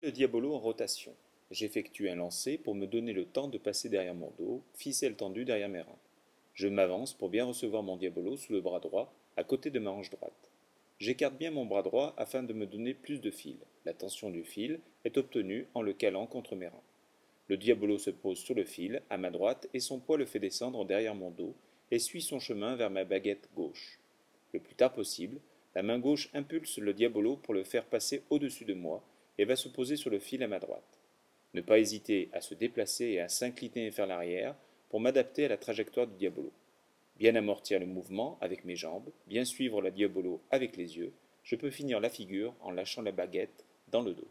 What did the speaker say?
Le diabolo en rotation. J'effectue un lancer pour me donner le temps de passer derrière mon dos, ficelle tendue derrière mes reins. Je m'avance pour bien recevoir mon diabolo sous le bras droit, à côté de ma hanche droite. J'écarte bien mon bras droit afin de me donner plus de fil. La tension du fil est obtenue en le calant contre mes reins. Le diabolo se pose sur le fil, à ma droite, et son poids le fait descendre derrière mon dos, et suit son chemin vers ma baguette gauche. Le plus tard possible, la main gauche impulse le diabolo pour le faire passer au-dessus de moi, et va se poser sur le fil à ma droite. Ne pas hésiter à se déplacer et à s'incliner vers l'arrière pour m'adapter à la trajectoire du diabolo. Bien amortir le mouvement avec mes jambes, bien suivre la diabolo avec les yeux, je peux finir la figure en lâchant la baguette dans le dos.